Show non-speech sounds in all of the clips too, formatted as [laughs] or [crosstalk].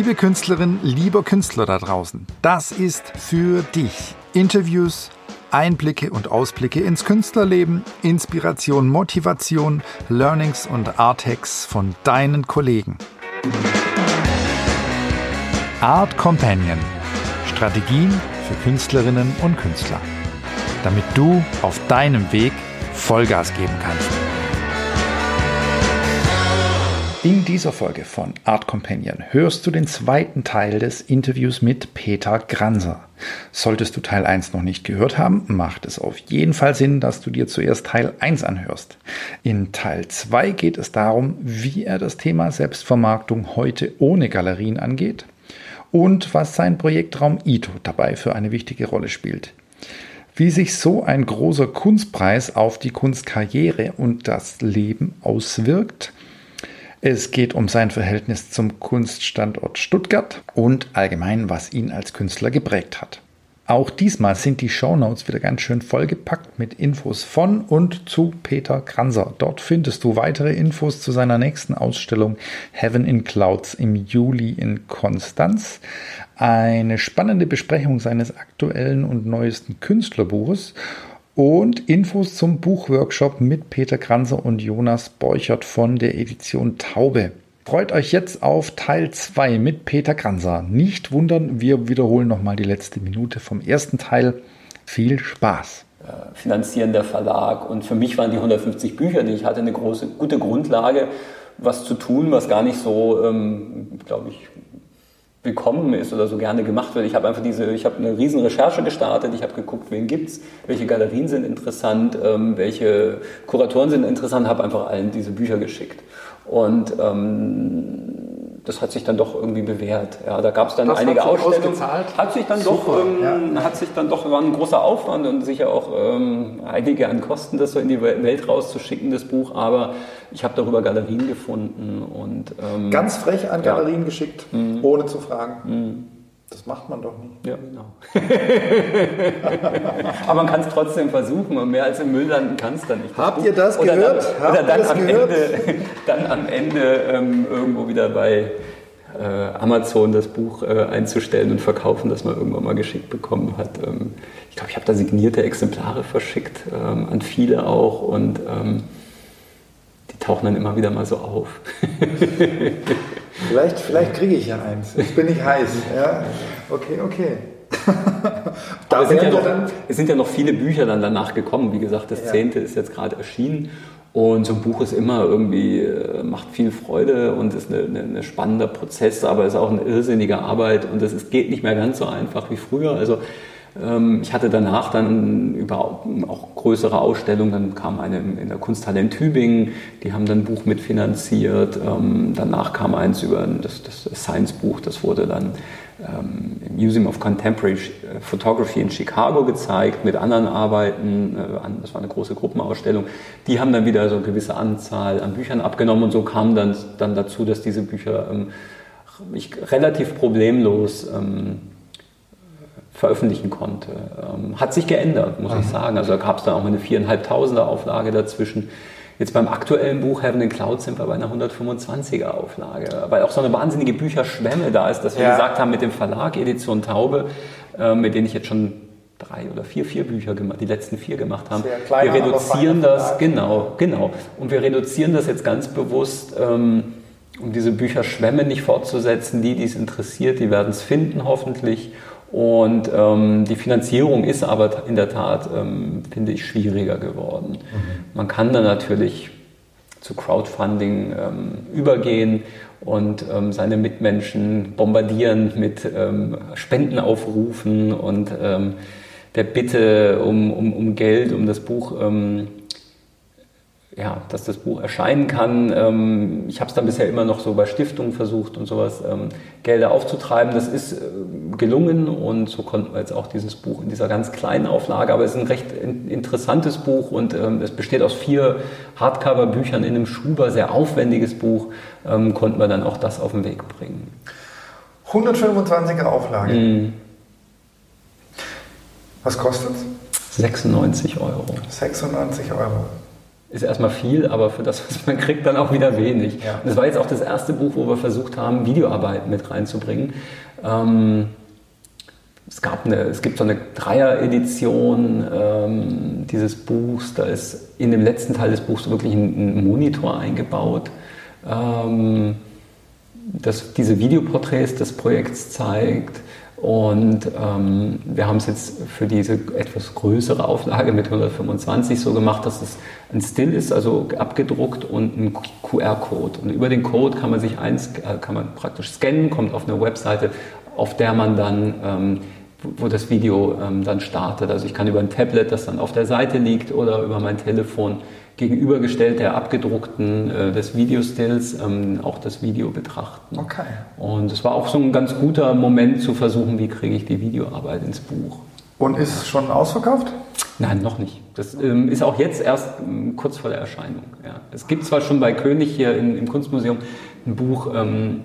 Liebe Künstlerin, lieber Künstler da draußen, das ist für dich. Interviews, Einblicke und Ausblicke ins Künstlerleben, Inspiration, Motivation, Learnings und Arthacks von deinen Kollegen. Art Companion. Strategien für Künstlerinnen und Künstler. Damit du auf deinem Weg Vollgas geben kannst. In dieser Folge von Art Companion hörst du den zweiten Teil des Interviews mit Peter Granser. Solltest du Teil 1 noch nicht gehört haben, macht es auf jeden Fall Sinn, dass du dir zuerst Teil 1 anhörst. In Teil 2 geht es darum, wie er das Thema Selbstvermarktung heute ohne Galerien angeht und was sein Projektraum Ito dabei für eine wichtige Rolle spielt. Wie sich so ein großer Kunstpreis auf die Kunstkarriere und das Leben auswirkt – es geht um sein Verhältnis zum Kunststandort Stuttgart und allgemein, was ihn als Künstler geprägt hat. Auch diesmal sind die Shownotes wieder ganz schön vollgepackt mit Infos von und zu Peter Kranzer. Dort findest du weitere Infos zu seiner nächsten Ausstellung Heaven in Clouds im Juli in Konstanz, eine spannende Besprechung seines aktuellen und neuesten Künstlerbuches und Infos zum Buchworkshop mit Peter Kranzer und Jonas Borchert von der Edition Taube. Freut euch jetzt auf Teil 2 mit Peter Kranzer. Nicht wundern, wir wiederholen nochmal die letzte Minute vom ersten Teil. Viel Spaß! Äh, finanzieren der Verlag und für mich waren die 150 Bücher, die ich hatte, eine große, gute Grundlage, was zu tun, was gar nicht so, ähm, glaube ich, willkommen ist oder so gerne gemacht wird. Ich habe einfach diese, ich habe eine riesen Recherche gestartet, ich habe geguckt, wen gibt's, welche Galerien sind interessant, ähm, welche Kuratoren sind interessant, habe einfach allen diese Bücher geschickt. Und ähm, das hat sich dann doch irgendwie bewährt. Ja, da gab es dann das einige Ausstellungen. Hat sich dann Super, doch, ähm, ja. hat sich dann doch, war ein großer Aufwand und sicher auch ähm, einige an Kosten, das so in die Welt rauszuschicken, das Buch. Aber ich habe darüber Galerien gefunden und ähm, ganz frech an Galerien ja. geschickt, mhm. ohne zu fragen. Mhm. Das macht man doch nicht. Ja, genau. [laughs] Aber man kann es trotzdem versuchen und mehr als im Müll landen kann es dann nicht. Habt Buch. ihr das oder gehört? Dann, oder dann, am gehört? Ende, [laughs] dann am Ende ähm, irgendwo wieder bei äh, Amazon das Buch äh, einzustellen und verkaufen, das man irgendwann mal geschickt bekommen hat. Ähm, ich glaube, ich habe da signierte Exemplare verschickt, ähm, an viele auch und ähm, tauchen dann immer wieder mal so auf. Vielleicht, vielleicht kriege ich ja eins. Jetzt bin ich heiß. Ja? Okay, okay. [laughs] es, sind ja noch, es sind ja noch viele Bücher dann danach gekommen. Wie gesagt, das ja. zehnte ist jetzt gerade erschienen. Und so ein Buch ist immer irgendwie, äh, macht viel Freude und ist ein eine, eine spannender Prozess, aber ist auch eine irrsinnige Arbeit und es geht nicht mehr ganz so einfach wie früher. Also ich hatte danach dann überhaupt auch größere Ausstellungen. Dann kam eine in der Kunsthalle in Tübingen, die haben dann ein Buch mitfinanziert. Ähm, danach kam eins über das, das Science-Buch, das wurde dann ähm, im Museum of Contemporary Photography in Chicago gezeigt mit anderen Arbeiten. Äh, das war eine große Gruppenausstellung. Die haben dann wieder so eine gewisse Anzahl an Büchern abgenommen und so kam dann, dann dazu, dass diese Bücher ich relativ problemlos veröffentlichen konnte. Ähm, hat sich geändert, muss Aha. ich sagen. Also da gab es dann auch mal eine viereinhalbtausender Auflage dazwischen. Jetzt beim aktuellen Buch Heaven in Cloud sind wir bei einer 125er Auflage, weil auch so eine wahnsinnige Bücherschwemme da ist, dass wir ja. gesagt haben mit dem Verlag Edition Taube, äh, mit denen ich jetzt schon drei oder vier, vier Bücher gemacht, die letzten vier gemacht haben. Kleiner, wir reduzieren das, genau, genau. Und wir reduzieren das jetzt ganz bewusst, ähm, um diese Bücherschwemme nicht fortzusetzen. Die, die es interessiert, die werden es finden hoffentlich. Und ähm, die Finanzierung ist aber in der Tat, ähm, finde ich, schwieriger geworden. Mhm. Man kann dann natürlich zu Crowdfunding ähm, übergehen und ähm, seine Mitmenschen bombardieren mit ähm, Spendenaufrufen und ähm, der Bitte um, um, um Geld, um das Buch ähm, ja, dass das Buch erscheinen kann. Ähm, ich habe es dann bisher immer noch so bei Stiftungen versucht und sowas, ähm, Gelder aufzutreiben. Das ist äh, gelungen und so konnten wir jetzt auch dieses Buch in dieser ganz kleinen Auflage, aber es ist ein recht interessantes Buch und ähm, es besteht aus vier Hardcover-Büchern in einem Schuber, sehr aufwendiges Buch, konnten wir dann auch das auf den Weg bringen. 125er Auflage. Mm. Was kostet es? 96 Euro. 96 Euro. Ist erstmal viel, aber für das, was man kriegt, dann auch wieder wenig. Ja. Das war jetzt auch das erste Buch, wo wir versucht haben, Videoarbeit mit reinzubringen. Ähm, es, gab eine, es gibt so eine Dreier-Edition ähm, dieses Buchs. Da ist in dem letzten Teil des Buchs wirklich ein, ein Monitor eingebaut, ähm, das diese Videoporträts des Projekts zeigt. Und ähm, wir haben es jetzt für diese etwas größere Auflage mit 125 so gemacht, dass es ein Still ist, also abgedruckt und ein QR-Code. Und über den Code kann man sich eins, äh, kann man praktisch scannen, kommt auf eine Webseite, auf der man dann ähm, wo das Video ähm, dann startet. Also ich kann über ein Tablet, das dann auf der Seite liegt, oder über mein Telefon gegenübergestellt der abgedruckten äh, des Videostills ähm, auch das Video betrachten. Okay. Und es war auch so ein ganz guter Moment zu versuchen, wie kriege ich die Videoarbeit ins Buch. Und ist es schon ausverkauft? Nein, noch nicht. Das ähm, ist auch jetzt erst ähm, kurz vor der Erscheinung. Ja. Es gibt zwar schon bei König hier in, im Kunstmuseum ein Buch ähm,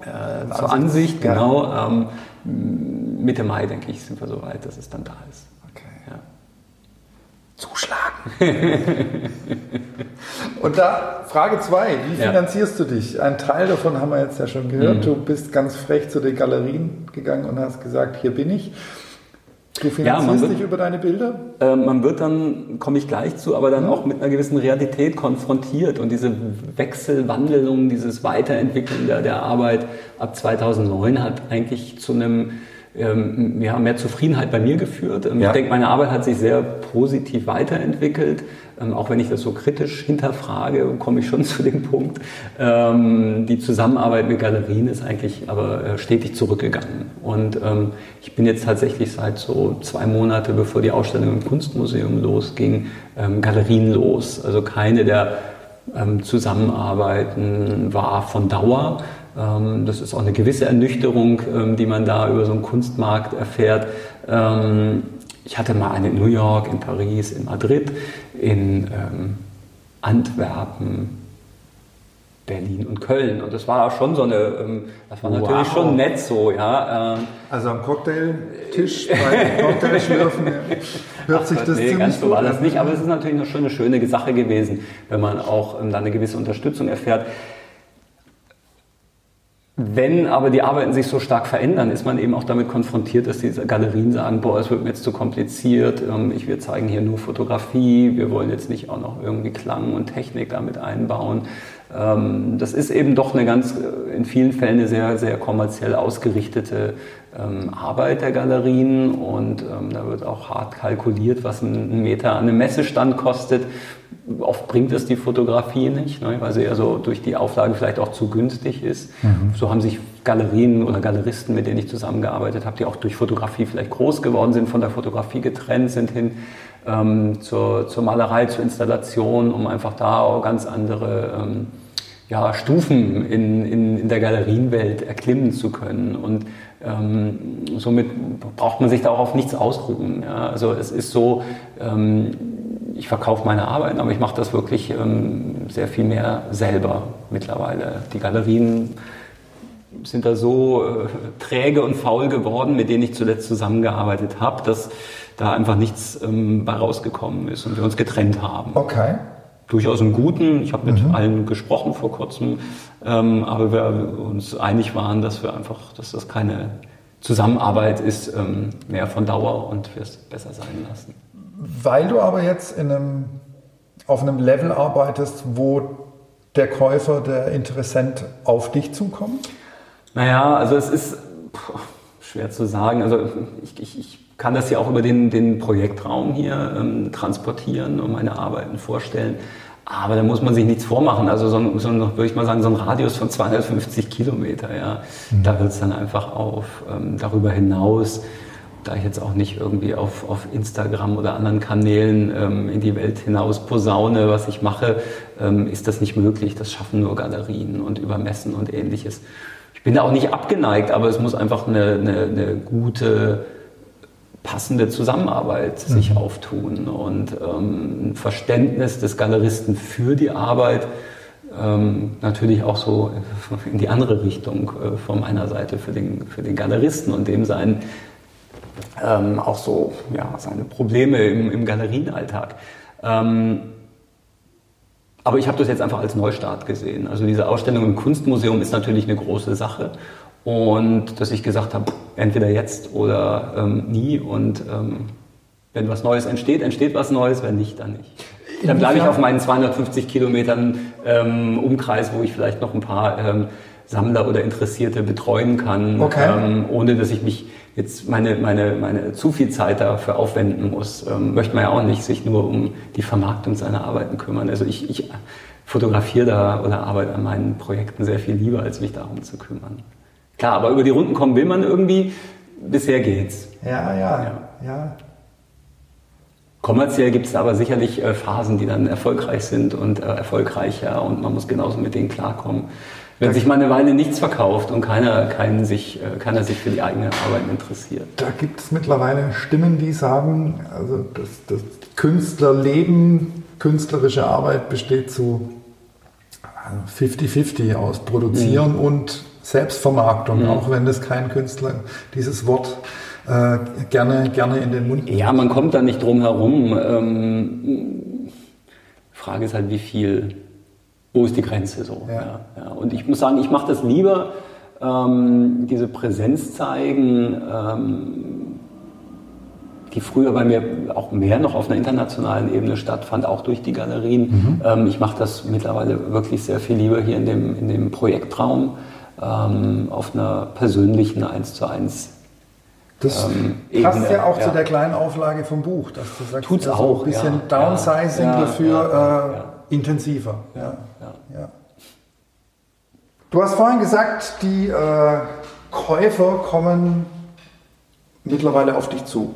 äh, zur Ansicht, genau. Ähm, Mitte Mai, denke ich, sind wir so weit, dass es dann da ist. Okay. Ja. Zuschlagen. [laughs] Und da Frage 2, wie finanzierst ja. du dich? Ein Teil davon haben wir jetzt ja schon gehört. Mhm. Du bist ganz frech zu den Galerien gegangen und hast gesagt, hier bin ich. Du finanzierst ja, dich über deine Bilder? Äh, man wird dann, komme ich gleich zu, aber dann mhm. auch mit einer gewissen Realität konfrontiert und diese Wechselwandelung, dieses Weiterentwickeln der, der Arbeit ab 2009 hat eigentlich zu einem ähm, ja, mehr Zufriedenheit bei mir geführt. Ähm, ja. Ich denke, meine Arbeit hat sich sehr positiv weiterentwickelt. Ähm, auch wenn ich das so kritisch hinterfrage, komme ich schon [laughs] zu dem Punkt. Ähm, die Zusammenarbeit mit Galerien ist eigentlich aber äh, stetig zurückgegangen. Und ähm, ich bin jetzt tatsächlich seit so zwei Monate, bevor die Ausstellung im Kunstmuseum losging, ähm, Galerien los. Also keine der Zusammenarbeiten war von Dauer. Das ist auch eine gewisse Ernüchterung, die man da über so einen Kunstmarkt erfährt. Ich hatte mal eine in New York, in Paris, in Madrid, in ähm, Antwerpen, Berlin und Köln. Und das war schon so eine, ähm, das war natürlich wow. schon nett so, ja. Ähm, also am Cocktailtisch bei [laughs] Cocktailschlürfen hört Ach, sich das nee, ganz so war das nicht, aber es ist natürlich eine schöne, schöne Sache gewesen, wenn man auch ähm, da eine gewisse Unterstützung erfährt. Wenn aber die Arbeiten sich so stark verändern, ist man eben auch damit konfrontiert, dass diese Galerien sagen, boah, es wird mir jetzt zu kompliziert, ähm, ich will zeigen hier nur Fotografie, wir wollen jetzt nicht auch noch irgendwie Klang und Technik damit einbauen. Ähm, das ist eben doch eine ganz, äh, in vielen Fällen eine sehr, sehr kommerziell ausgerichtete ähm, Arbeit der Galerien und da wird auch hart kalkuliert, was ein Meter an einem Messestand kostet Oft bringt es die Fotografie nicht, ne, weil sie ja so durch die Auflage vielleicht auch zu günstig ist. Mhm. So haben sich Galerien oder Galeristen, mit denen ich zusammengearbeitet habe, die auch durch Fotografie vielleicht groß geworden sind, von der Fotografie getrennt sind hin ähm, zur, zur Malerei, zur Installation, um einfach da auch ganz andere ähm, ja, Stufen in, in, in der Galerienwelt erklimmen zu können. Und ähm, somit braucht man sich da auch auf nichts ausruhen. Ja. Also es ist so, ähm, ich verkaufe meine Arbeiten, aber ich mache das wirklich ähm, sehr viel mehr selber mittlerweile. Die Galerien sind da so äh, träge und faul geworden, mit denen ich zuletzt zusammengearbeitet habe, dass da einfach nichts ähm, bei rausgekommen ist und wir uns getrennt haben. Okay. Durchaus im Guten. Ich habe mit mhm. allen gesprochen vor kurzem, ähm, aber wir uns einig waren, dass wir einfach, dass das keine Zusammenarbeit ist, ähm, mehr von Dauer und wir es besser sein lassen. Weil du aber jetzt in einem, auf einem Level arbeitest, wo der Käufer, der Interessent auf dich zukommt? Naja, also es ist pff, schwer zu sagen. Also ich, ich, ich, kann das ja auch über den, den Projektraum hier ähm, transportieren und meine Arbeiten vorstellen. Aber da muss man sich nichts vormachen. Also so, so würde ich mal sagen, so ein Radius von 250 Kilometer, ja, mhm. da wird es dann einfach auf. Ähm, darüber hinaus da ich jetzt auch nicht irgendwie auf, auf Instagram oder anderen Kanälen ähm, in die Welt hinaus posaune, was ich mache, ähm, ist das nicht möglich. Das schaffen nur Galerien und Übermessen und ähnliches. Ich bin da auch nicht abgeneigt, aber es muss einfach eine, eine, eine gute, passende Zusammenarbeit mhm. sich auftun und ähm, ein Verständnis des Galeristen für die Arbeit. Ähm, natürlich auch so [laughs] in die andere Richtung äh, von meiner Seite für den, für den Galeristen und dem sein ähm, auch so ja, seine Probleme im, im Galerienalltag. Ähm, aber ich habe das jetzt einfach als Neustart gesehen. Also diese Ausstellung im Kunstmuseum ist natürlich eine große Sache. Und dass ich gesagt habe, entweder jetzt oder ähm, nie. Und ähm, wenn was Neues entsteht, entsteht was Neues, wenn nicht, dann nicht. Dann bleibe ich auf meinen 250 Kilometern ähm, Umkreis, wo ich vielleicht noch ein paar ähm, Sammler oder Interessierte betreuen kann, okay. ähm, ohne dass ich mich jetzt meine, meine, meine zu viel Zeit dafür aufwenden muss. Ähm, möchte man ja auch nicht sich nur um die Vermarktung seiner Arbeiten kümmern. Also ich, ich fotografiere da oder arbeite an meinen Projekten sehr viel lieber, als mich darum zu kümmern. Klar, aber über die Runden kommen will man irgendwie. Bisher geht's. Ja, ja, ja. ja. Kommerziell gibt es aber sicherlich äh, Phasen, die dann erfolgreich sind und äh, erfolgreicher und man muss genauso mit denen klarkommen. Wenn sich mal eine Weile nichts verkauft und keiner, keinen sich, äh, keiner sich für die eigene Arbeit interessiert. Da gibt es mittlerweile Stimmen, die sagen, also das, das Künstlerleben, künstlerische Arbeit besteht zu 50-50 aus Produzieren mhm. und Selbstvermarktung, mhm. auch wenn das kein Künstler dieses Wort äh, gerne, gerne in den Mund nimmt. Ja, man kommt da nicht drum herum. Ähm, Frage ist halt, wie viel wo ist die Grenze so. Ja. Ja. Und ich muss sagen, ich mache das lieber, ähm, diese Präsenz zeigen, ähm, die früher bei mir auch mehr noch auf einer internationalen Ebene stattfand, auch durch die Galerien. Mhm. Ähm, ich mache das mittlerweile wirklich sehr viel lieber hier in dem, in dem Projektraum ähm, auf einer persönlichen 1 zu 1 das ähm, passt ja auch ja. zu der kleinen Auflage vom Buch, dass du sagst, Tut's also auch, ein bisschen ja, Downsizing ja, dafür äh, intensiver. Du hast vorhin gesagt, die äh, Käufer kommen mittlerweile auf dich zu.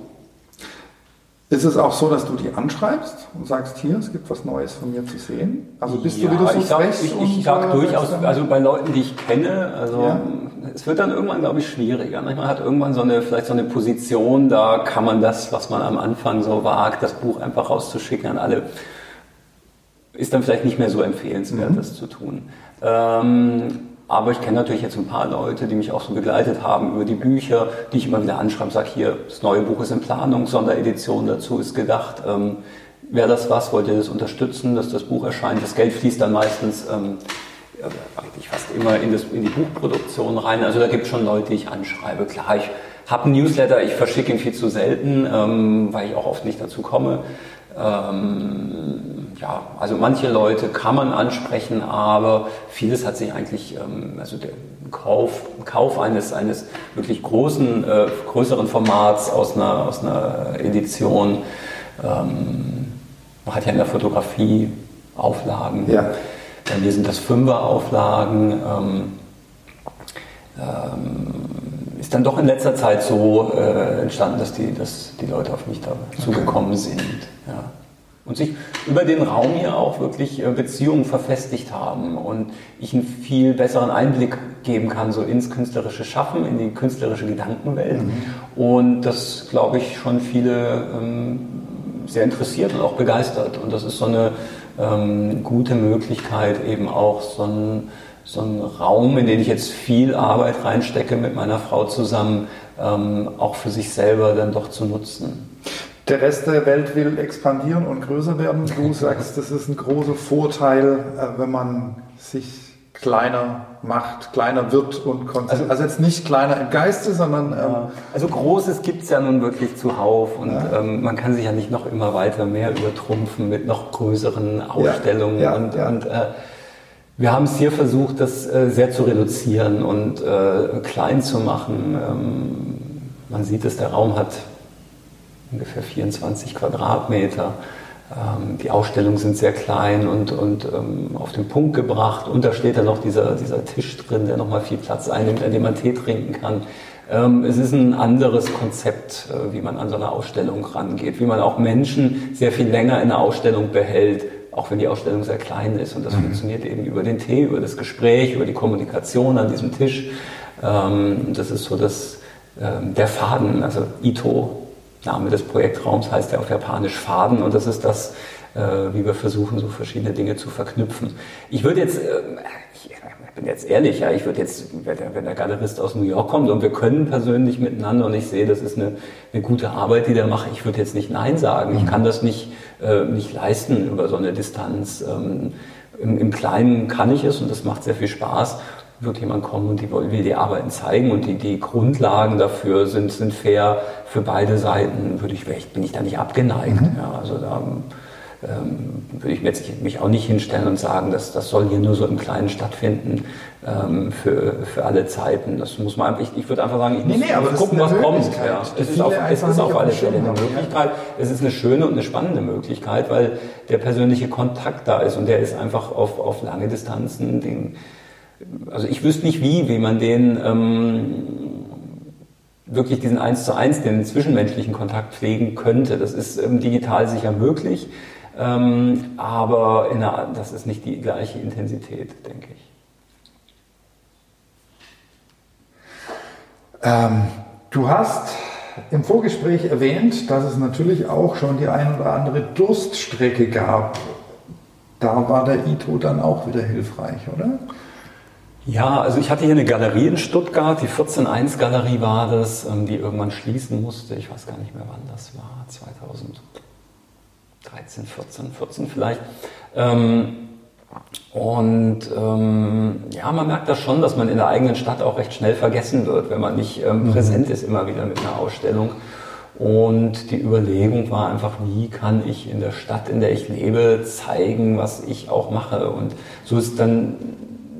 Ist es auch so, dass du die anschreibst und sagst, hier, es gibt was Neues von mir zu sehen? Also bist ja, du wieder so ich sag, ich, ich sag durchaus, also bei Leuten, die ich kenne, also ja. es wird dann irgendwann, glaube ich, schwieriger. Manchmal hat irgendwann so eine, vielleicht so eine Position, da kann man das, was man am Anfang so wagt, das Buch einfach rauszuschicken an alle ist dann vielleicht nicht mehr so empfehlenswert, mhm. das zu tun. Ähm, aber ich kenne natürlich jetzt ein paar Leute, die mich auch so begleitet haben über die Bücher, die ich immer wieder anschreibe, sage hier, das neue Buch ist in Planung, Sonderedition dazu ist gedacht. Ähm, Wäre das was, wollt ihr das unterstützen, dass das Buch erscheint? Das Geld fließt dann meistens ähm, eigentlich fast immer in, das, in die Buchproduktion rein. Also da gibt es schon Leute, die ich anschreibe. Klar, ich habe einen Newsletter, ich verschicke ihn viel zu selten, ähm, weil ich auch oft nicht dazu komme. Ähm, ja, also manche Leute kann man ansprechen, aber vieles hat sich eigentlich, ähm, also der Kauf, Kauf eines, eines wirklich großen, äh, größeren Formats aus einer, aus einer Edition, ähm, man hat ja in der Fotografie Auflagen. Ja. Bei mir sind das Fünfer-Auflagen. Ähm, ähm, ist dann doch in letzter Zeit so äh, entstanden, dass die, dass die Leute auf mich da zugekommen sind. Ja und sich über den Raum hier auch wirklich äh, Beziehungen verfestigt haben und ich einen viel besseren Einblick geben kann, so ins künstlerische Schaffen, in die künstlerische Gedankenwelt. Mhm. Und das, glaube ich, schon viele ähm, sehr interessiert und auch begeistert. Und das ist so eine ähm, gute Möglichkeit, eben auch so ein so ein Raum, in den ich jetzt viel Arbeit reinstecke mit meiner Frau zusammen, ähm, auch für sich selber dann doch zu nutzen der Rest der Welt will expandieren und größer werden. Du sagst, das ist ein großer Vorteil, äh, wenn man sich kleiner macht, kleiner wird und konzentriert. Also, also, jetzt nicht kleiner im Geiste, sondern. Ja. Ähm, also Großes gibt es ja nun wirklich zuhauf und ja. ähm, man kann sich ja nicht noch immer weiter mehr übertrumpfen mit noch größeren Ausstellungen. Ja. und, und äh, wir haben es hier versucht, das äh, sehr zu reduzieren und äh, klein zu machen. Ähm, man sieht es, der Raum hat ungefähr 24 Quadratmeter. Ähm, die Ausstellungen sind sehr klein und, und ähm, auf den Punkt gebracht. Und da steht dann noch dieser, dieser Tisch drin, der nochmal viel Platz einnimmt, an dem man Tee trinken kann. Es ist ein anderes Konzept, äh, wie man an so eine Ausstellung rangeht, wie man auch Menschen sehr viel länger in einer Ausstellung behält, auch wenn die Ausstellung sehr klein ist. Und das mhm. funktioniert eben über den Tee, über das Gespräch, über die Kommunikation an diesem Tisch. Ähm, das ist so das, ähm, der Faden, also Ito Name des Projektraums heißt ja auf Japanisch Faden und das ist das, äh, wie wir versuchen, so verschiedene Dinge zu verknüpfen. Ich würde jetzt, äh, ich, bin jetzt ehrlich, ja, ich würde jetzt, wenn der, wenn der Galerist aus New York kommt und wir können persönlich miteinander und ich sehe, das ist eine, eine gute Arbeit, die der macht, ich würde jetzt nicht Nein sagen. Ich mhm. kann das nicht äh, nicht leisten über so eine Distanz. Ähm, im, Im Kleinen kann ich es und das macht sehr viel Spaß wird jemand kommen und die will die Arbeiten zeigen und die, die Grundlagen dafür sind, sind fair für beide Seiten, würde ich, bin ich da nicht abgeneigt. Mhm. Ja, also da ähm, würde ich jetzt mich auch nicht hinstellen und sagen, dass das soll hier nur so im Kleinen stattfinden ähm, für, für alle Zeiten. Das muss man einfach, ich, ich würde einfach sagen, ich nee, muss, nee, aber gucken, was kommt. Ja. Es ist auf, es ist auf alle Fälle eine Möglichkeit. Es ist eine schöne und eine spannende Möglichkeit, weil der persönliche Kontakt da ist und der ist einfach auf, auf lange Distanzen. Den, also ich wüsste nicht wie, wie man den ähm, wirklich diesen eins zu eins, den zwischenmenschlichen Kontakt pflegen könnte. Das ist ähm, digital sicher möglich. Ähm, aber einer, das ist nicht die gleiche Intensität, denke ich. Ähm, du hast im Vorgespräch erwähnt, dass es natürlich auch schon die ein oder andere Durststrecke gab. Da war der Ito dann auch wieder hilfreich, oder? Ja, also ich hatte hier eine Galerie in Stuttgart, die 14.1 Galerie war das, ähm, die irgendwann schließen musste. Ich weiß gar nicht mehr, wann das war, 2000. 13, 14, 14 vielleicht. Ähm, und ähm, ja, man merkt das schon, dass man in der eigenen Stadt auch recht schnell vergessen wird, wenn man nicht ähm, mhm. präsent ist immer wieder mit einer Ausstellung. Und die Überlegung war einfach, wie kann ich in der Stadt, in der ich lebe, zeigen, was ich auch mache. Und so ist dann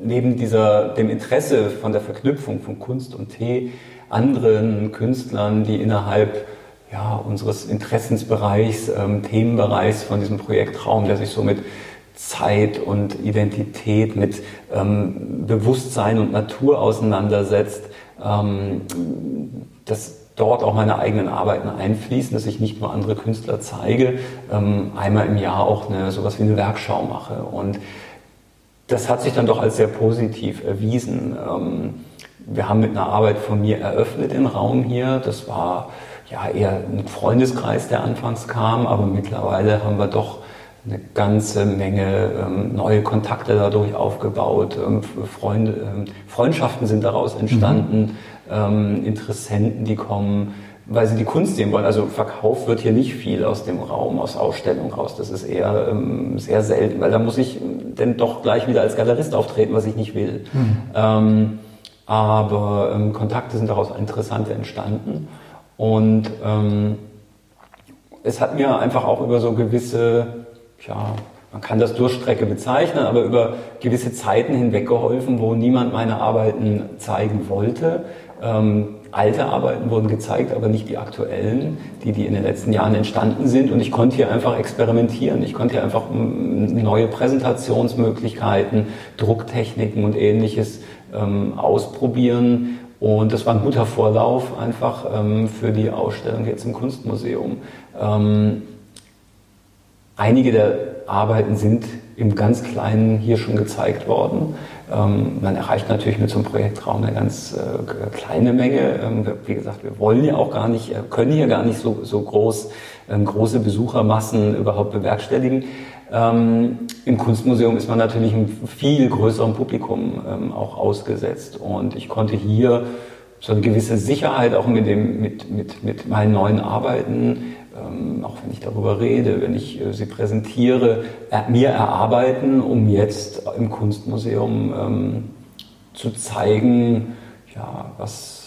neben dieser, dem Interesse von der Verknüpfung von Kunst und Tee anderen Künstlern, die innerhalb ja, unseres Interessensbereichs, ähm, Themenbereichs von diesem Projektraum, der sich so mit Zeit und Identität, mit ähm, Bewusstsein und Natur auseinandersetzt, ähm, dass dort auch meine eigenen Arbeiten einfließen, dass ich nicht nur andere Künstler zeige, ähm, einmal im Jahr auch eine, sowas wie eine Werkschau mache. Und das hat sich dann doch als sehr positiv erwiesen. Ähm, wir haben mit einer Arbeit von mir eröffnet den Raum hier. Das war ja, eher ein Freundeskreis, der anfangs kam, aber mittlerweile haben wir doch eine ganze Menge ähm, neue Kontakte dadurch aufgebaut. Ähm, Freunde, ähm, Freundschaften sind daraus entstanden, mhm. Interessenten, die kommen, weil sie die Kunst sehen wollen. Also verkauft wird hier nicht viel aus dem Raum, aus Ausstellungen raus. Das ist eher ähm, sehr selten, weil da muss ich dann doch gleich wieder als Galerist auftreten, was ich nicht will. Mhm. Ähm, aber ähm, Kontakte sind daraus interessante entstanden. Und ähm, es hat mir einfach auch über so gewisse, ja, man kann das Durchstrecke bezeichnen, aber über gewisse Zeiten hinweg geholfen, wo niemand meine Arbeiten zeigen wollte. Ähm, alte Arbeiten wurden gezeigt, aber nicht die aktuellen, die, die in den letzten Jahren entstanden sind. Und ich konnte hier einfach experimentieren. Ich konnte hier einfach neue Präsentationsmöglichkeiten, Drucktechniken und ähnliches ähm, ausprobieren und das war ein guter Vorlauf einfach ähm, für die Ausstellung jetzt im Kunstmuseum. Ähm, einige der Arbeiten sind im ganz Kleinen hier schon gezeigt worden. Ähm, man erreicht natürlich mit so einem Projektraum eine ganz äh, kleine Menge. Ähm, wie gesagt, wir wollen ja auch gar nicht, äh, können hier gar nicht so, so groß, ähm, große Besuchermassen überhaupt bewerkstelligen. Ähm, Im Kunstmuseum ist man natürlich einem viel größeren Publikum ähm, auch ausgesetzt. Und ich konnte hier so eine gewisse Sicherheit auch mit, dem, mit, mit, mit meinen neuen Arbeiten, ähm, auch wenn ich darüber rede, wenn ich äh, sie präsentiere, äh, mir erarbeiten, um jetzt im Kunstmuseum ähm, zu zeigen, ja, was,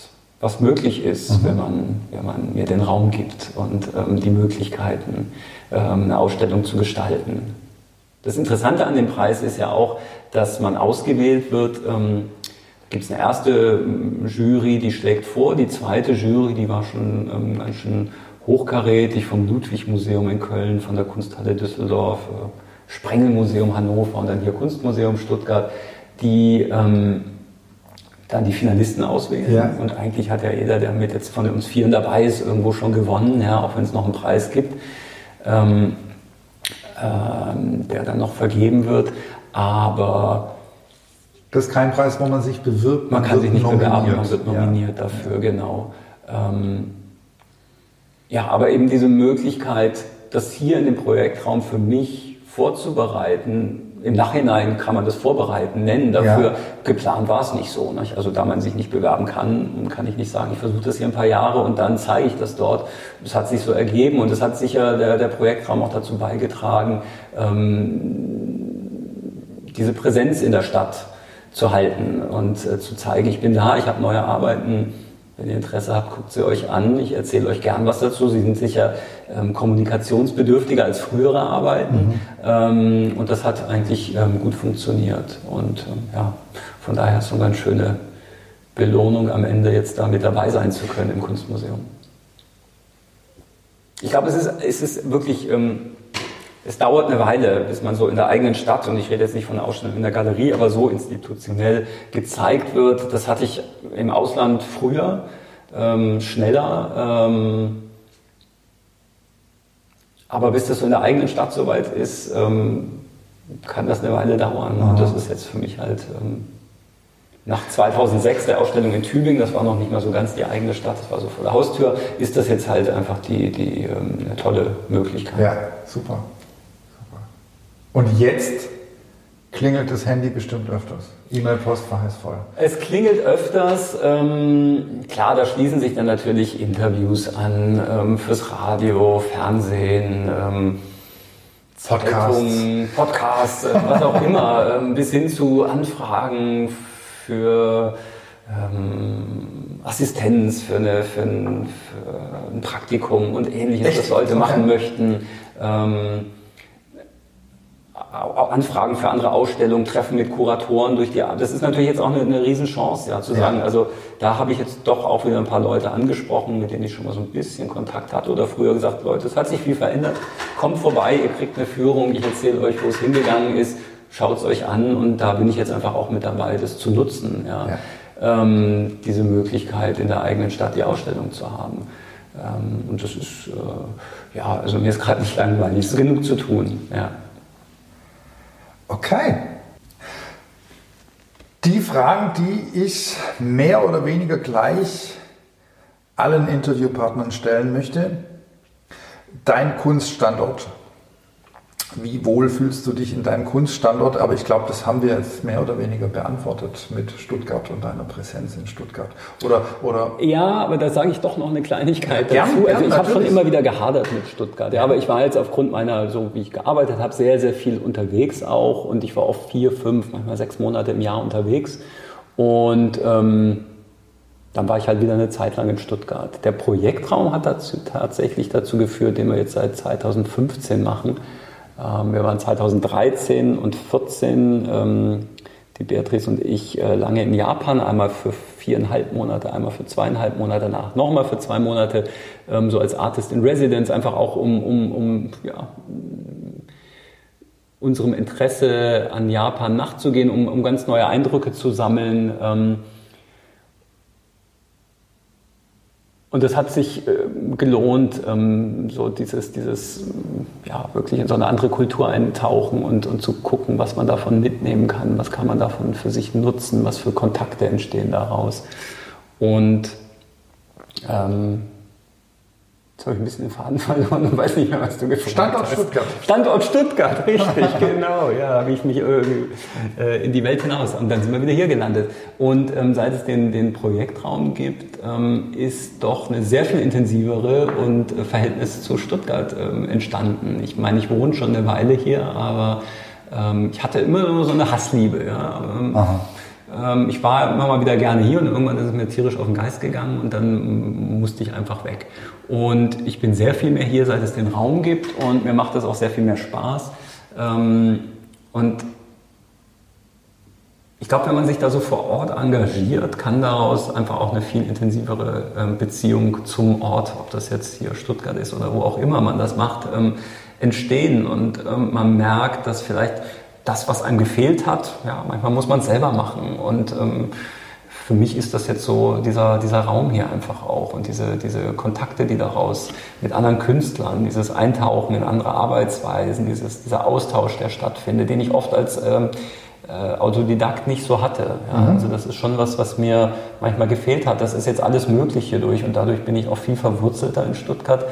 was möglich ist, mhm. wenn, man, wenn man mir den Raum gibt und ähm, die Möglichkeiten, ähm, eine Ausstellung zu gestalten. Das Interessante an dem Preis ist ja auch, dass man ausgewählt wird. Ähm, gibt es eine erste ähm, Jury, die schlägt vor, die zweite Jury, die war schon ähm, ganz schön hochkarätig vom Ludwig-Museum in Köln, von der Kunsthalle Düsseldorf, äh, Sprengelmuseum Hannover und dann hier Kunstmuseum Stuttgart, die ähm, dann die Finalisten auswählen. Ja. Und eigentlich hat ja jeder, der mit jetzt von uns Vieren dabei ist, irgendwo schon gewonnen, ja, auch wenn es noch einen Preis gibt. Ähm, ähm, der dann noch vergeben wird. Aber das ist kein Preis, wo man sich bewirbt. Man, man kann sich nicht nominiert. bewerben, man wird nominiert ja. dafür, genau. Ähm, ja, aber eben diese Möglichkeit, das hier in dem Projektraum für mich vorzubereiten. Im Nachhinein kann man das Vorbereiten nennen. Dafür ja. geplant war es nicht so. Nicht? Also da man sich nicht bewerben kann, kann ich nicht sagen, ich versuche das hier ein paar Jahre und dann zeige ich das dort. Das hat sich so ergeben und es hat sicher der, der Projektraum auch dazu beigetragen, ähm, diese Präsenz in der Stadt zu halten und äh, zu zeigen, ich bin da, ich habe neue Arbeiten wenn ihr Interesse habt, guckt sie euch an. Ich erzähle euch gern was dazu. Sie sind sicher ähm, kommunikationsbedürftiger als frühere Arbeiten. Mhm. Ähm, und das hat eigentlich ähm, gut funktioniert. Und ähm, ja, von daher ist es eine ganz schöne Belohnung, am Ende jetzt da mit dabei sein zu können im Kunstmuseum. Ich glaube, es ist, es ist wirklich ähm, es dauert eine Weile, bis man so in der eigenen Stadt, und ich rede jetzt nicht von der Ausstellung in der Galerie, aber so institutionell gezeigt wird. Das hatte ich im Ausland früher, ähm, schneller. Ähm, aber bis das so in der eigenen Stadt soweit ist, ähm, kann das eine Weile dauern. Und das ist jetzt für mich halt ähm, nach 2006 der Ausstellung in Tübingen, das war noch nicht mal so ganz die eigene Stadt, das war so vor der Haustür, ist das jetzt halt einfach die, die ähm, eine tolle Möglichkeit. Ja, super. Und jetzt klingelt das Handy bestimmt öfters. E-Mail-Postfach ist voll. Es klingelt öfters. Ähm, klar, da schließen sich dann natürlich Interviews an ähm, fürs Radio, Fernsehen, ähm, Podcasts, Zeitungen, Podcasts, äh, was auch immer, [laughs] ähm, bis hin zu Anfragen für ähm, Assistenz, für, eine, für, ein, für, ein, Praktikum und ähnliches, Echt? das Leute okay. machen möchten. Ähm, Anfragen für andere Ausstellungen, Treffen mit Kuratoren durch die Das ist natürlich jetzt auch eine, eine Riesenchance, ja, zu sagen, ja. also da habe ich jetzt doch auch wieder ein paar Leute angesprochen, mit denen ich schon mal so ein bisschen Kontakt hatte oder früher gesagt, Leute, es hat sich viel verändert, kommt vorbei, ihr kriegt eine Führung, ich erzähle euch, wo es hingegangen ist, schaut es euch an und da bin ich jetzt einfach auch mit dabei, das zu nutzen, ja. ja. Ähm, diese Möglichkeit in der eigenen Stadt die Ausstellung zu haben. Ähm, und das ist, äh, ja, also mir ist gerade nicht langweilig, es ist genug zu tun, ja. Okay. Die Fragen, die ich mehr oder weniger gleich allen Interviewpartnern stellen möchte. Dein Kunststandort wie wohl fühlst du dich in deinem Kunststandort? Aber ich glaube, das haben wir jetzt mehr oder weniger beantwortet mit Stuttgart und deiner Präsenz in Stuttgart. Oder, oder ja, aber da sage ich doch noch eine Kleinigkeit ja, dazu. Gern, also ich habe schon immer wieder gehadert mit Stuttgart. Ja, aber ich war jetzt aufgrund meiner, so wie ich gearbeitet habe, sehr, sehr viel unterwegs auch. Und ich war oft vier, fünf, manchmal sechs Monate im Jahr unterwegs. Und ähm, dann war ich halt wieder eine Zeit lang in Stuttgart. Der Projektraum hat dazu, tatsächlich dazu geführt, den wir jetzt seit 2015 machen, wir waren 2013 und 2014, ähm, die Beatrice und ich, äh, lange in Japan, einmal für viereinhalb Monate, einmal für zweieinhalb Monate, danach nochmal für zwei Monate, ähm, so als Artist in Residence, einfach auch um, um, um ja, unserem Interesse an Japan nachzugehen, um, um ganz neue Eindrücke zu sammeln. Und es hat sich äh, gelohnt, ähm, so dieses, dieses, ja, wirklich in so eine andere Kultur eintauchen und, und zu gucken, was man davon mitnehmen kann, was kann man davon für sich nutzen, was für Kontakte entstehen daraus. Und ähm, Jetzt habe ich ein bisschen den Faden verloren und weiß nicht mehr, was du gefragt Standort hast. Standort Stuttgart. Standort Stuttgart, [laughs] richtig, [laughs] genau. Ja, habe ich mich äh, in die Welt hinaus. Und dann sind wir wieder hier gelandet. Und ähm, seit es den, den Projektraum gibt, ähm, ist doch eine sehr viel intensivere und äh, Verhältnis zu Stuttgart ähm, entstanden. Ich meine, ich wohne schon eine Weile hier, aber ähm, ich hatte immer so eine Hassliebe. Ja. Ähm, Aha. Ähm, ich war immer mal wieder gerne hier und irgendwann ist es mir tierisch auf den Geist gegangen und dann musste ich einfach weg. Und ich bin sehr viel mehr hier, seit es den Raum gibt und mir macht das auch sehr viel mehr Spaß. Ähm, und ich glaube, wenn man sich da so vor Ort engagiert, kann daraus einfach auch eine viel intensivere ähm, Beziehung zum Ort, ob das jetzt hier Stuttgart ist oder wo auch immer man das macht, entstehen. Und man merkt, dass vielleicht das, was einem gefehlt hat, ja, manchmal muss man es selber machen. Und ähm, für mich ist das jetzt so dieser, dieser Raum hier einfach auch und diese, diese Kontakte, die daraus mit anderen Künstlern, dieses Eintauchen in andere Arbeitsweisen, dieses, dieser Austausch, der stattfindet, den ich oft als ähm, äh, Autodidakt nicht so hatte. Ja. Mhm. Also das ist schon was, was mir manchmal gefehlt hat. Das ist jetzt alles möglich hier durch und dadurch bin ich auch viel verwurzelter in Stuttgart,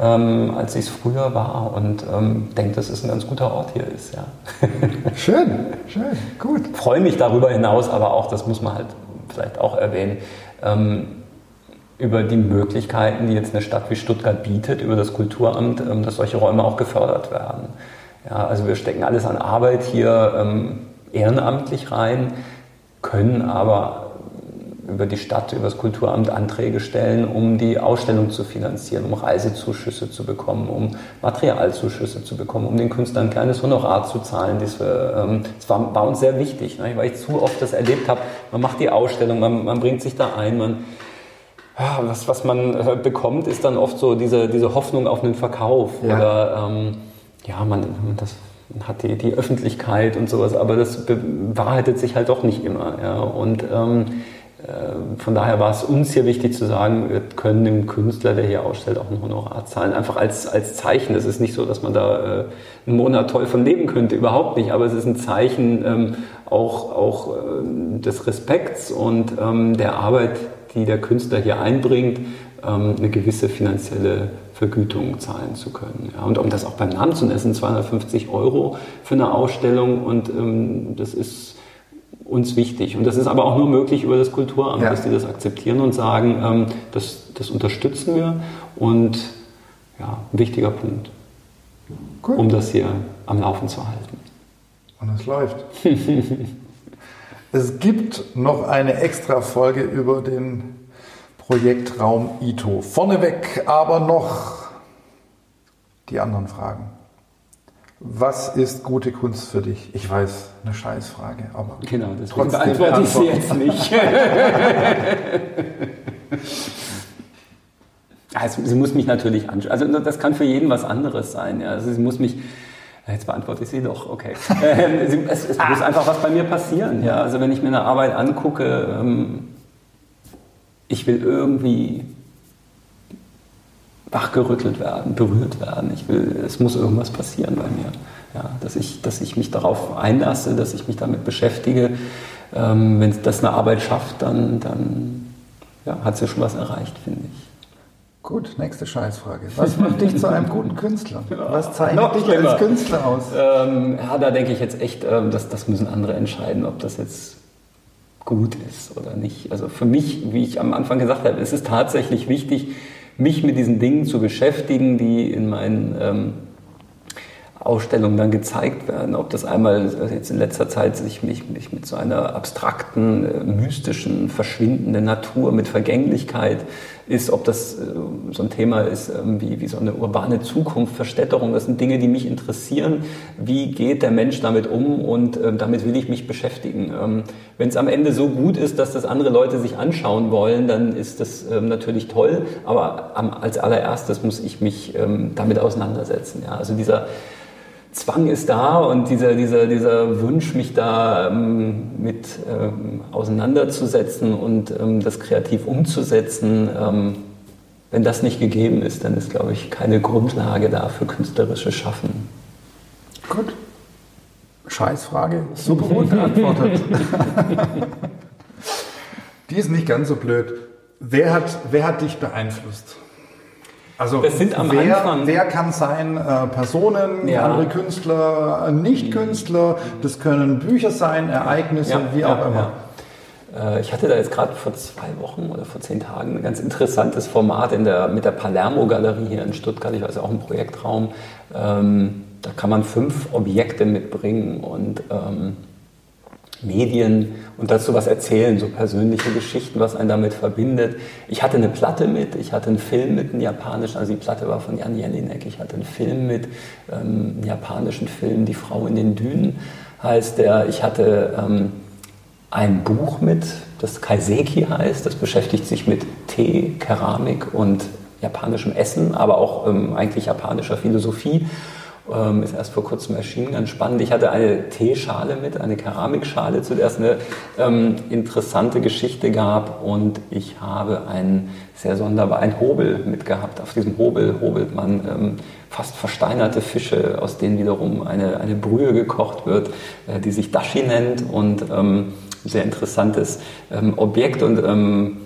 ähm, als ich es früher war und ähm, denke, dass es ein ganz guter Ort hier ist. Ja. [laughs] Schön, schön, gut. Freue mich darüber hinaus, aber auch, das muss man halt vielleicht auch erwähnen, ähm, über die Möglichkeiten, die jetzt eine Stadt wie Stuttgart bietet, über das Kulturamt, ähm, dass solche Räume auch gefördert werden. Ja, also wir stecken alles an Arbeit hier ähm, ehrenamtlich rein, können aber über die Stadt, über das Kulturamt Anträge stellen, um die Ausstellung zu finanzieren, um Reisezuschüsse zu bekommen, um Materialzuschüsse zu bekommen, um den Künstlern ein kleines Honorar zu zahlen. Das, ähm, war, war, uns sehr wichtig, ne, weil ich zu oft das erlebt habe. Man macht die Ausstellung, man, man bringt sich da ein, man, ja, was, was man äh, bekommt, ist dann oft so diese, diese Hoffnung auf einen Verkauf ja. oder ähm, ja, man, das hat die, die Öffentlichkeit und sowas, aber das bewahrheitet sich halt doch nicht immer. Ja. Und ähm, äh, von daher war es uns hier wichtig zu sagen, wir können dem Künstler, der hier ausstellt, auch ein Honorar zahlen. Einfach als, als Zeichen. Es ist nicht so, dass man da äh, einen Monat toll von leben könnte, überhaupt nicht. Aber es ist ein Zeichen ähm, auch, auch äh, des Respekts und ähm, der Arbeit, die der Künstler hier einbringt, ähm, eine gewisse finanzielle Vergütung zahlen zu können. Ja, und um das auch beim Namen zu nennen, 250 Euro für eine Ausstellung und ähm, das ist uns wichtig. Und das ist aber auch nur möglich über das Kulturamt, ja. dass die das akzeptieren und sagen, ähm, das, das unterstützen wir und ja, ein wichtiger Punkt, Gut. um das hier am Laufen zu halten. Und es läuft. [laughs] es gibt noch eine extra Folge über den Projektraum ITO. Vorneweg aber noch die anderen Fragen. Was ist gute Kunst für dich? Ich weiß, eine Scheißfrage, aber genau, deswegen beantworte ich sie jetzt nicht. [laughs] also, sie muss mich natürlich anschauen. Also das kann für jeden was anderes sein. Ja. Also sie muss mich Jetzt beantworte ich sie doch, okay. [laughs] Ähm, es, es muss einfach was bei mir passieren. Ja? Also wenn ich mir eine Arbeit angucke, ähm, ich will irgendwie wachgerüttelt werden, berührt werden. Ich will, es muss irgendwas passieren bei mir. Ja, dass, ich, dass ich mich darauf einlasse, dass ich mich damit beschäftige. Ähm, wenn das eine Arbeit schafft, dann, dann ja, hat es ja schon was erreicht, finde ich. Gut, nächste Scheißfrage. Was macht dich zu einem guten Künstler? Was zeichnet dich als Künstler aus? Ähm, ja, da denke ich jetzt echt, ähm, das, das müssen andere entscheiden, ob das jetzt gut ist oder nicht. Also für mich, wie ich am Anfang gesagt habe, ist es tatsächlich wichtig, mich mit diesen Dingen zu beschäftigen, die in meinen ähm, Ausstellungen dann gezeigt werden. Ob das einmal also jetzt in letzter Zeit sich mich, mich mit so einer abstrakten, äh, mystischen, verschwindenden Natur, mit Vergänglichkeit ist, ob das äh, so ein Thema ist wie, wie so eine urbane Zukunft, Verstädterung. Das sind Dinge, die mich interessieren. Wie geht der Mensch damit um und äh, damit will ich mich beschäftigen. Ähm, Wenn es am Ende so gut ist, dass das andere Leute sich anschauen wollen, dann ist das ähm, natürlich toll. Aber als allererstes muss ich mich ähm, damit auseinandersetzen. Ja? Also dieser Zwang ist da und dieser, dieser, dieser Wunsch, mich da ähm, mit ähm, auseinanderzusetzen und ähm, das kreativ umzusetzen, ähm, wenn das nicht gegeben ist, dann ist, glaube ich, keine Grundlage da für künstlerisches Schaffen. Gut. Scheißfrage, super gut beantwortet. [laughs] Die ist nicht ganz so blöd. Wer hat, wer hat dich beeinflusst? Also das sind am wer, Anfang. Wer kann sein? Äh, Personen, ja. andere Künstler, äh, Nicht-Künstler. Das können Bücher sein, Ereignisse, ja, wie auch immer. Äh, ich hatte da jetzt gerade vor zwei Wochen oder vor zehn Tagen ein ganz interessantes Format in der, mit der Palermo-Galerie hier in Stuttgart. Ich weiß auch ein Projektraum. Ähm, da kann man fünf Objekte mitbringen und ähm, Medien und dazu was erzählen, so persönliche Geschichten, was einen damit verbindet. Ich hatte eine Platte mit, ich hatte einen Film mit, einen japanischen, also die Platte war von Jan Jelinek, ich hatte einen Film mit, ähm, einen japanischen Film, Die Frau in den Dünen heißt der. Ich hatte ähm, ein Buch mit, das Kaiseki heißt, das beschäftigt sich mit Tee, Keramik und japanischem Essen, aber auch ähm, eigentlich japanischer Philosophie. Ähm, ist erst vor kurzem erschienen, ganz spannend. Ich hatte eine Teeschale mit, eine Keramikschale, zu der es eine ähm, interessante Geschichte gab und ich habe einen sehr sonderbar, einen Hobel mitgehabt. Auf diesem Hobel hobelt man ähm, fast versteinerte Fische, aus denen wiederum eine, eine Brühe gekocht wird, äh, die sich Dashi nennt und ähm, sehr interessantes ähm, Objekt und ähm,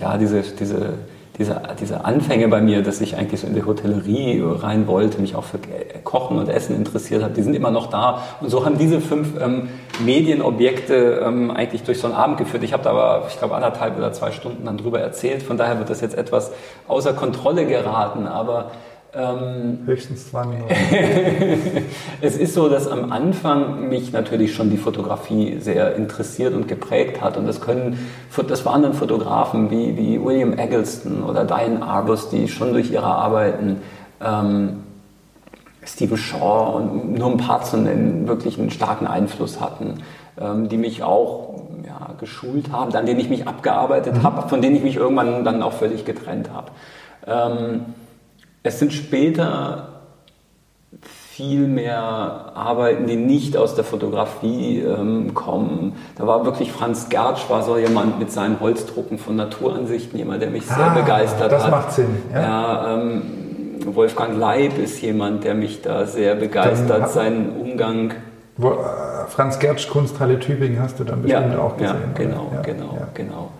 ja, diese, diese diese, diese Anfänge bei mir, dass ich eigentlich so in die Hotellerie rein wollte, mich auch für Kochen und Essen interessiert habe, die sind immer noch da. Und so haben diese fünf ähm, Medienobjekte ähm, eigentlich durch so einen Abend geführt. Ich habe da aber, ich glaube, anderthalb oder zwei Stunden dann drüber erzählt. Von daher wird das jetzt etwas außer Kontrolle geraten. Aber ähm, Höchstens zwei Minuten. [laughs] es ist so, dass am Anfang mich natürlich schon die Fotografie sehr interessiert und geprägt hat. Und das können, das waren dann Fotografen wie, wie William Eggleston oder Diane Arbus, die schon durch ihre Arbeiten ähm, Stephen Shaw und nur ein paar zu nennen, wirklich einen starken Einfluss hatten, ähm, die mich auch ja, geschult haben, an denen ich mich abgearbeitet mhm. habe, von denen ich mich irgendwann dann auch völlig getrennt habe. Ähm, es sind später viel mehr Arbeiten, die nicht aus der Fotografie ähm, kommen. Da war wirklich Franz Gertsch, war so jemand mit seinen Holzdrucken von Naturansichten, jemand, der mich sehr ah, begeistert das hat. Das macht Sinn. Ja. ja ähm, Wolfgang Leib ist jemand, der mich da sehr begeistert, seinen Umgang. Wo, äh, Franz Gertsch, Kunsthalle Tübingen hast du dann bestimmt ja, auch gesehen. Ja, genau, ja, genau, genau.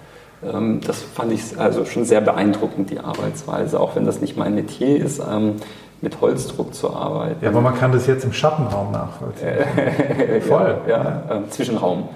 Ähm, das fand ich also schon sehr beeindruckend, die Arbeitsweise, auch wenn das nicht mein Metier ist, ähm, mit Holzdruck zu arbeiten. Ja, aber man kann das jetzt im Schattenraum nachvollziehen. [laughs] Voll. ja, ja. Ähm, Zwischenraum.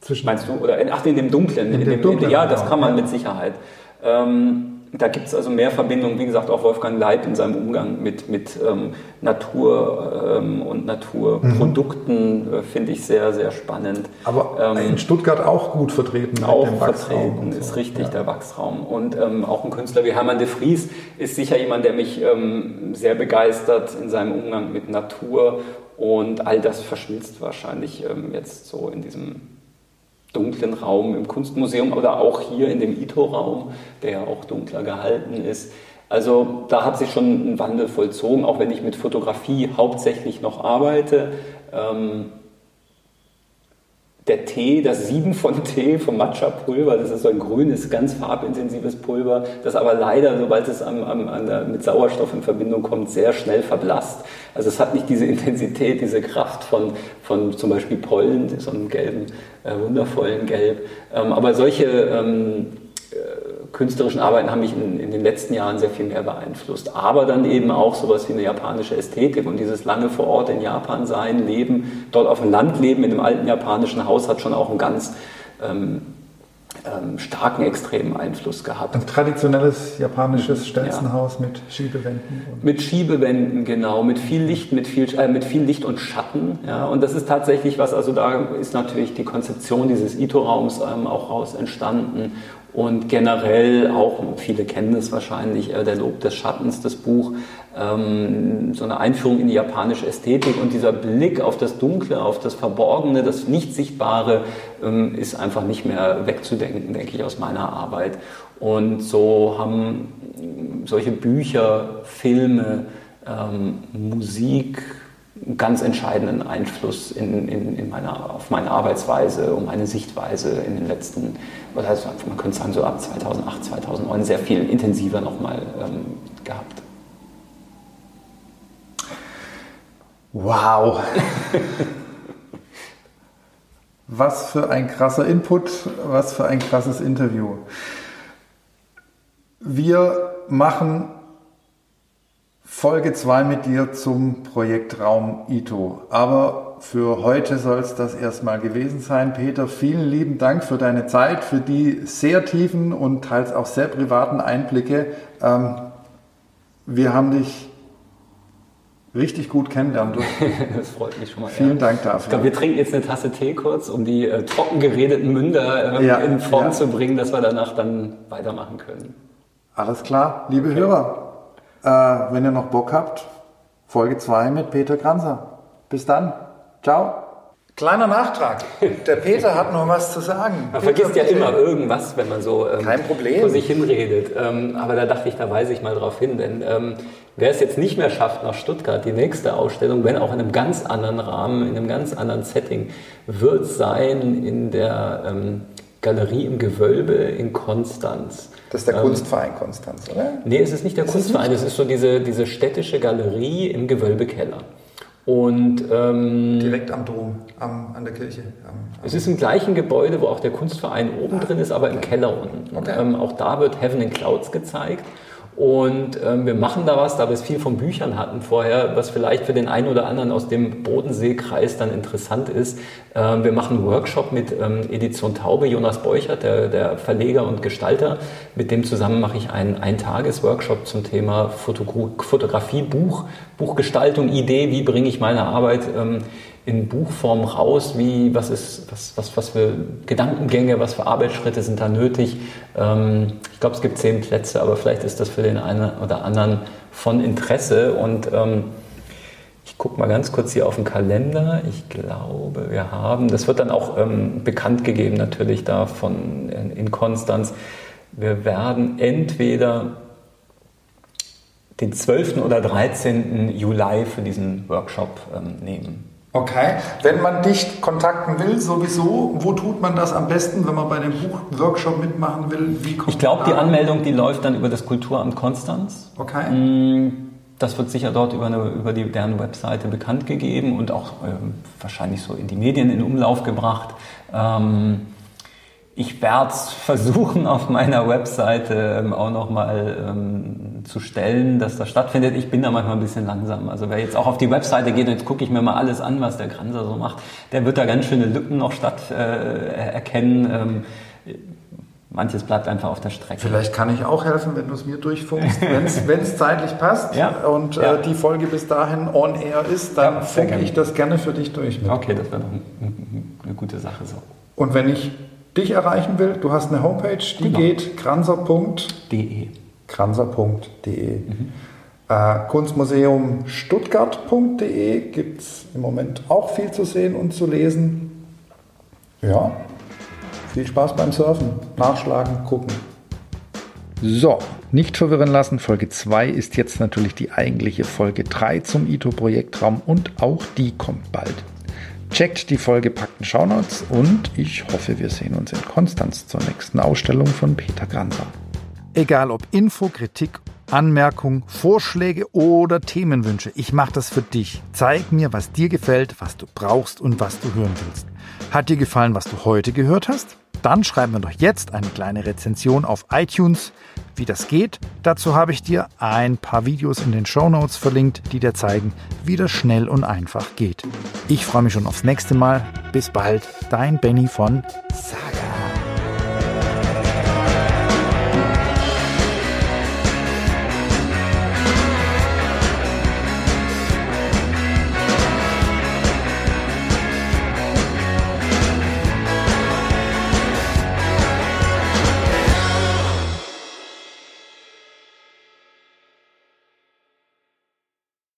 Zwischen Meinst du? Oder in, ach, in dem dunklen. In, in dem, dunklen ja, das kann man mit Sicherheit. Ähm, da gibt es also mehr Verbindungen, wie gesagt, auch Wolfgang Leib in seinem Umgang mit, mit ähm, Natur ähm, und Naturprodukten mhm. äh, finde ich sehr, sehr spannend. Aber ähm, in Stuttgart auch gut vertreten. Auch vertreten, so. ist richtig, ja. der Wachsraum. Und ähm, auch ein Künstler wie Hermann de Vries ist sicher jemand, der mich ähm, sehr begeistert in seinem Umgang mit Natur. Und all das verschmilzt wahrscheinlich ähm, jetzt so in diesem dunklen Raum im Kunstmuseum oder auch hier in dem Ito-Raum, der ja auch dunkler gehalten ist. Also da hat sich schon ein Wandel vollzogen, auch wenn ich mit Fotografie hauptsächlich noch arbeite. Ähm, der Tee, das Sieben von Tee vom Matcha-Pulver, das ist so ein grünes, ganz farbintensives Pulver, das aber leider, sobald es am, am, der, mit Sauerstoff in Verbindung kommt, sehr schnell verblasst. Also es hat nicht diese Intensität, diese Kraft von, von zum Beispiel Pollen, so einem gelben, äh, wundervollen Gelb. Ähm, aber solche ähm, äh, künstlerischen Arbeiten haben mich in, in, den letzten Jahren sehr viel mehr beeinflusst. Aber dann eben auch sowas wie eine japanische Ästhetik und dieses lange vor Ort in Japan sein, leben, dort auf dem Land leben, in einem alten japanischen Haus hat schon auch einen ganz ähm, ähm, starken extremen Einfluss gehabt. Ein traditionelles japanisches Stelzenhaus ja. mit Schiebewänden. Mit Schiebewänden, genau, mit viel Licht, mit viel, äh, mit viel Licht und Schatten. Ja. Und das ist tatsächlich was, also da ist natürlich die Konzeption dieses Ito-Raums ähm, auch raus entstanden und generell auch, viele kennen es wahrscheinlich, äh, der Lob des Schattens, das Buch, ähm, so eine Einführung in die japanische Ästhetik und dieser Blick auf das Dunkle, auf das Verborgene, das Nicht-Sichtbare ähm, ist einfach nicht mehr wegzudenken, denke ich, aus meiner Arbeit. Und so haben solche Bücher, Filme, ähm, Musik, ganz entscheidenden Einfluss in, in, in meiner, auf meine Arbeitsweise und meine Sichtweise in den letzten, oder also man könnte sagen, so ab 2008, 2009 sehr viel intensiver nochmal ähm, gehabt. Wow! was für ein krasser Input, was für ein krasses Interview. Wir machen Folge 2 mit dir zum Projekt Raum Ito. Aber für heute soll es das erstmal gewesen sein. Peter, vielen lieben Dank für deine Zeit, für die sehr tiefen und teils auch sehr privaten Einblicke. Ähm, wir haben dich richtig gut kennenlernen dürfen. [laughs] das freut mich schon mal. Vielen ja. Dank dafür. Ich glaube, wir trinken jetzt eine Tasse Tee kurz, um die äh, trocken geredeten Münder äh, ja, in Form ja. zu bringen, dass wir danach dann weitermachen können. Alles klar, liebe okay. Hörer. Äh, wenn ihr noch Bock habt, Folge 2 mit Peter Kranzer. Bis dann. Ciao. Kleiner Nachtrag. Der Peter hat noch was zu sagen. Man vergisst ja immer irgendwas, wenn man so ähm, Kein Problem. vor sich hinredet. Ähm, aber da dachte ich, da weise ich mal drauf hin. Denn ähm, wer es jetzt nicht mehr schafft nach Stuttgart, die nächste Ausstellung, wenn auch in einem ganz anderen Rahmen, in einem ganz anderen Setting, wird sein in der ähm, Galerie im Gewölbe in Konstanz. Das ist der ähm, Kunstverein Konstanz, oder? Nee, es ist nicht der ist Kunstverein, es ist so diese, diese städtische Galerie im Gewölbekeller. Und, ähm, Direkt am Dom, am, an der Kirche. Am, am es ist im gleichen Gebäude, wo auch der Kunstverein oben ah, drin ist, aber im Keller unten. Okay. Ähm, auch da wird Heaven in Clouds gezeigt. Und ähm, wir machen da was, da wir es viel von Büchern hatten vorher, was vielleicht für den einen oder anderen aus dem Bodenseekreis dann interessant ist. Ähm, wir machen einen Workshop mit ähm, Edition Taube, Jonas Beuchert, der, der, Verleger und Gestalter. Mit dem zusammen mache ich einen Eintages-Workshop zum Thema Fotogra Fotografie, Buch, Buchgestaltung, Idee, wie bringe ich meine Arbeit ähm, in Buchform raus, wie, was, ist, was, was, was für Gedankengänge, was für Arbeitsschritte sind da nötig. Ähm, ich glaube, es gibt zehn Plätze, aber vielleicht ist das für den einen oder anderen von Interesse. Und ähm, ich gucke mal ganz kurz hier auf den Kalender. Ich glaube, wir haben, das wird dann auch ähm, bekannt gegeben natürlich da von in, in Konstanz. Wir werden entweder den 12. oder 13. Juli für diesen Workshop ähm, nehmen. Okay. Wenn man dich kontakten will, sowieso, wo tut man das am besten, wenn man bei dem Buchworkshop mitmachen will? ich glaube, die Anmeldung, die läuft dann über das Kulturamt Konstanz. Okay. Mm, das wird sicher dort über, eine, über die, deren Webseite bekannt gegeben und auch äh, wahrscheinlich so in die Medien in Umlauf gebracht. Ähm, ich werde es [laughs] versuchen, auf meiner Webseite ähm, auch nochmal ähm, zu stellen, dass das stattfindet. Ich bin da manchmal ein bisschen langsam. Also wer jetzt auch auf die Webseite geht und jetzt gucke ich mir mal alles an, was der Granser so macht, der wird da ganz schöne Lücken noch statt äh, erkennen. Ähm, manches bleibt einfach auf der Strecke. Vielleicht kann ich auch helfen, wenn du es mir durchfunkst. wenn es [laughs] zeitlich passt ja. und äh, ja. die Folge bis dahin on air ist, dann ja, funke ich das gerne für dich durch. Mit. Okay, das wäre doch eine gute Sache so. Und wenn ich dich erreichen will, du hast eine Homepage, die genau. geht kranser.de. Kranser.de. Mhm. Äh, Kunstmuseum Stuttgart.de gibt es im Moment auch viel zu sehen und zu lesen. Ja, viel Spaß beim Surfen. Nachschlagen, gucken. So, nicht verwirren lassen, Folge 2 ist jetzt natürlich die eigentliche Folge 3 zum ITO-Projektraum und auch die kommt bald. Checkt die vollgepackten Shownotes und ich hoffe, wir sehen uns in Konstanz zur nächsten Ausstellung von Peter Granser. Egal ob Info, Kritik, Anmerkung, Vorschläge oder Themenwünsche, ich mache das für dich. Zeig mir, was dir gefällt, was du brauchst und was du hören willst. Hat dir gefallen, was du heute gehört hast? Dann schreib mir doch jetzt eine kleine Rezension auf iTunes. Wie das geht, dazu habe ich dir ein paar Videos in den Show Notes verlinkt, die dir zeigen, wie das schnell und einfach geht. Ich freue mich schon aufs nächste Mal. Bis bald, dein Benny von Saga.